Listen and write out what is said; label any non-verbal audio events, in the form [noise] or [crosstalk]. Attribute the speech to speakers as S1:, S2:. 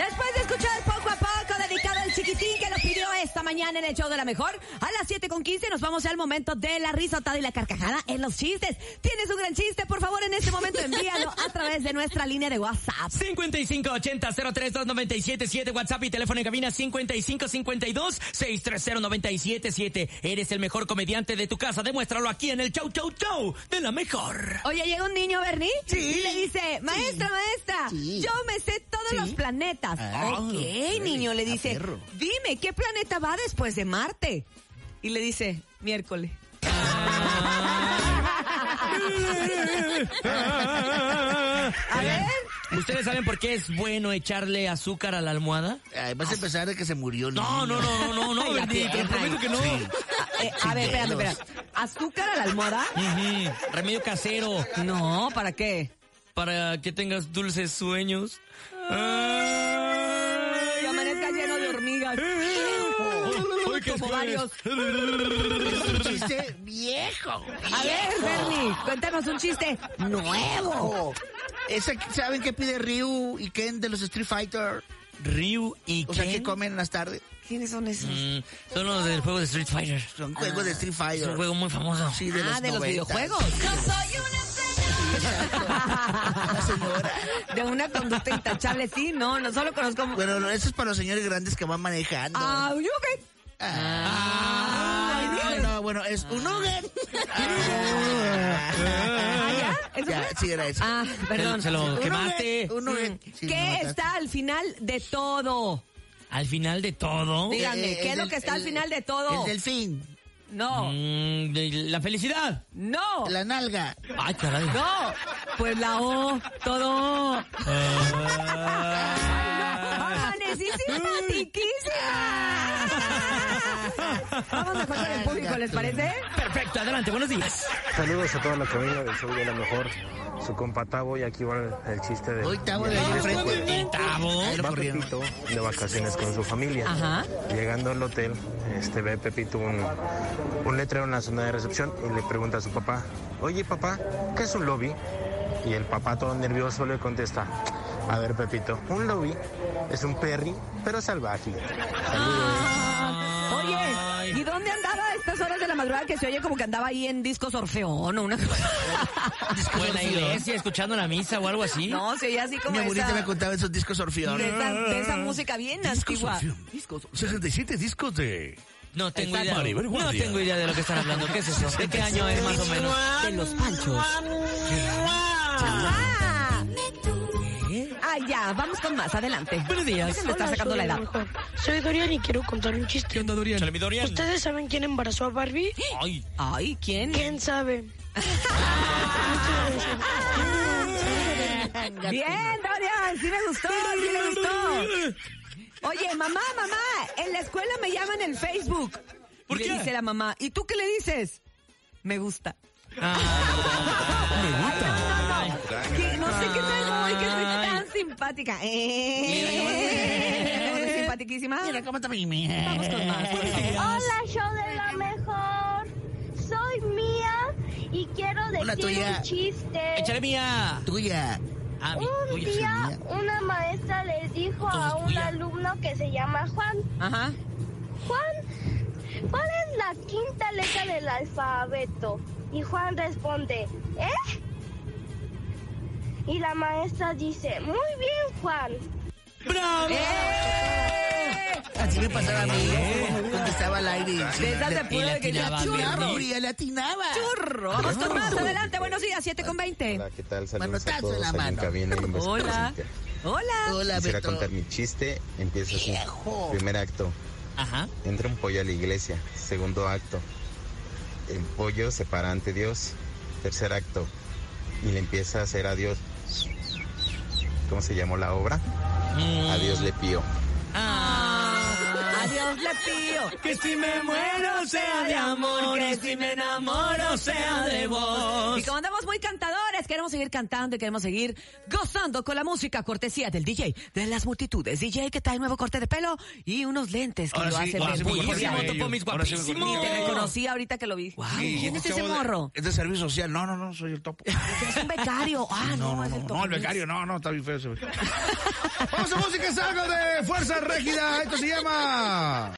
S1: Después de escuchar poco a poco, dedicado al chiquitín que lo pidió esta mañana en el show de la mejor, a las 7 con 15 nos vamos al momento de la risotada y la carcajada en los chistes. ¿Tienes un gran chiste? Por favor, en este momento envíalo a través de nuestra línea de WhatsApp.
S2: 5580-032977 WhatsApp y teléfono en cabina 5552-630-977. Eres el mejor comediante de tu casa. Demuéstralo aquí en el Chau Chau Chau de la mejor.
S1: Oye, llega un niño, Bernie,
S3: Sí.
S1: y le dice, maestra, maestra,
S3: Sí.
S1: yo me sé todos
S3: Sí.
S1: los planetas.
S3: Ah,
S1: ok, niño, le dice,
S3: perro.
S1: dime, ¿qué planeta va después de Marte? Y le dice, miércoles. [laughs] A ver.
S2: ¿Ustedes saben por qué es bueno echarle azúcar a la almohada?
S3: Ay, vas a empezar de que se murió el
S2: No,
S3: niño.
S2: no, no, no, no, [laughs]
S1: la
S2: Bernie, te prometo que no.
S1: A, eh, a ver, espérame,
S3: pelos.
S1: espérame. ¿Azúcar a la almohada?
S2: Remedio casero
S1: No, ¿para qué?
S2: para que tengas dulces sueños.
S1: Y amanezca lleno de hormigas.
S2: Que es
S1: Como varios.
S3: Es un chiste viejo.
S1: A ver, Bernie, cuéntanos un chiste nuevo.
S3: Ese, ¿Saben qué pide Ryu y Ken de los Street Fighter?
S2: Ryu y
S3: O sea,
S2: Ken.
S3: ¿qué comen en las tardes?
S1: ¿Quiénes son esos?
S2: Mm, son los del juego de Street Fighter.
S3: Son juegos de Street
S2: Es
S3: Fighter.
S2: un juego muy famoso.
S3: Sí, de
S1: ah,
S3: los
S1: de los
S3: 90.
S1: videojuegos.
S3: Señora. [laughs]
S1: De una conducta intachable, sí, no, no solo conozco.
S3: Bueno, eso es para los señores grandes que van manejando.
S1: Ah, yo qué.
S3: Ah, no, no, bueno, es un nugget.
S1: Ah, ¿ya? ¿Eso
S3: Ya, sí, era eso.
S1: Ah, perdón.
S2: Se lo quemaste.
S3: nugget, un nugget. Sí, me
S1: ¿Qué está al final de todo?
S2: Al final de todo.
S1: Díganme,
S3: Eh, eh,
S1: ¿qué es lo que está al final de todo?
S3: El delfín,
S1: No,
S2: Mm, la felicidad.
S1: no,
S3: la nalga.
S2: Ay, caray.
S1: no. Pues la O, todo.
S2: Ah.
S1: ¡Amanecí simpatiquísima! [laughs] Vamos mejor con el público, ¿les parece?
S2: Perfecto, adelante, buenos días.
S4: Saludos a toda la familia del show de la mejor. Su compa Tavo y aquí va el, el chiste de...
S3: Hoy estamos de ahí enfrente.
S2: Tavo.
S4: Va. Pepito de vacaciones con su familia.
S1: Ajá.
S4: Llegando al hotel, este ve Pepito un, un letrero en la zona de recepción y le pregunta a su papá, oye papá, ¿qué es un lobby? Y el papá todo nervioso le contesta, a ver Pepito, un lobby es un perry, pero salvaje.
S1: Oye, ¿y dónde andaba a estas horas de la madrugada que se oye como que andaba ahí en discos Orfeón o una cosa?
S2: O en la iglesia, escuchando la misa o algo así.
S1: No, se oye así como
S3: Mi abuelita
S1: esa,
S3: me contaba esos discos Orfeón.
S1: de, esa, de esa música bien antigua.
S5: Discos, 67 discos de...
S2: No tengo
S1: Exacto.
S2: idea.
S5: Maribel
S2: No tengo idea de lo que están hablando. ¿Qué es eso? ¿De qué año es más o menos?
S1: De los panchos. Ah. Ah, ya, vamos con más, adelante.
S2: Buenos días.
S1: De estar sacando la edad.
S6: Soy Dorian y quiero contar un chiste.
S5: ¿Qué onda, Dorian?
S2: Chale, mi Dorian.
S6: ¿Ustedes saben quién embarazó a Barbie?
S2: Ay,
S1: Ay, ¿quién?
S6: ¿Quién sabe? [laughs]
S1: Bien, Dorian, sí me gustó, sí me gustó. Oye, mamá, mamá, en la escuela me llaman en Facebook.
S2: ¿Por
S1: Y le
S2: qué?
S1: dice la mamá, ¿y tú qué le dices? Me gusta.
S2: Ah. [laughs]
S1: Que no sé qué traigo hoy, que simpática. ¿Eh? Simpaticísima.
S3: Mira cómo está mi
S1: Vamos con más.
S7: Hola, show de la mejor. Soy Mía y quiero
S3: Hola,
S7: decir
S3: tuya.
S7: un chiste.
S2: échale mía.
S3: Tuya.
S2: Ah,
S7: Un
S2: tuya.
S7: día una maestra le dijo a un
S2: tuya.
S7: alumno que se llama Juan,
S1: Ajá.
S7: Juan, ¿cuál es la quinta letra del alfabeto? Y Juan responde, ¿eh? Y la maestra dice, muy bien, Juan.
S2: ¡Bravo!
S1: ¡Eh!
S3: Así me pasaba a mí. Cuando estaba al aire.
S1: De esas de puro
S2: le
S1: de que ya
S2: atinaba,
S1: churro.
S3: Y le atinaba.
S1: Churro. Vamos con más. Adelante, buenos días, 7 con 20.
S8: Hola, ¿qué tal? Saludos a
S3: en
S8: todos
S3: la mano.
S8: cabina
S1: Hola. Hola.
S3: Hola,
S8: Quisiera
S3: Beto.
S8: contar mi chiste. Empieza así.
S3: Viejo.
S8: Primer acto.
S2: Ajá.
S8: Entra un pollo a la iglesia. Segundo acto. El pollo se para ante Dios. Tercer acto. Y le empieza a hacer a Dios. ¿Cómo se llamó la obra?
S2: Mm.
S8: Adiós le pío.
S2: Ah.
S1: Adiós, le pido.
S2: Que si me muero sea de amor, que si me enamoro sea de vos.
S1: Y como andamos muy cantadores, Queremos seguir cantando y queremos seguir gozando con la música cortesía del DJ de las multitudes. DJ que trae nuevo corte de pelo y unos lentes que
S3: Ahora
S1: lo
S3: sí,
S1: hacen
S3: ahora
S1: ver
S2: Buenísimo. Topo, mis.
S1: Ni te reconocí ahorita que lo vi.
S3: Sí,
S1: ¿Quién es ese
S3: chavo de-
S1: morro?
S3: Es de servicio social. No, no, no, soy el topo. [laughs]
S1: Es un becario. [laughs] Ah, no,
S3: No, no,
S1: es
S3: no,
S1: el
S3: no,
S1: Topo
S3: el
S1: Mix.
S3: becario, no, no, está bien feo ese becario. [laughs] Vamos a música, es algo de Fuerza Régida. Esto se llama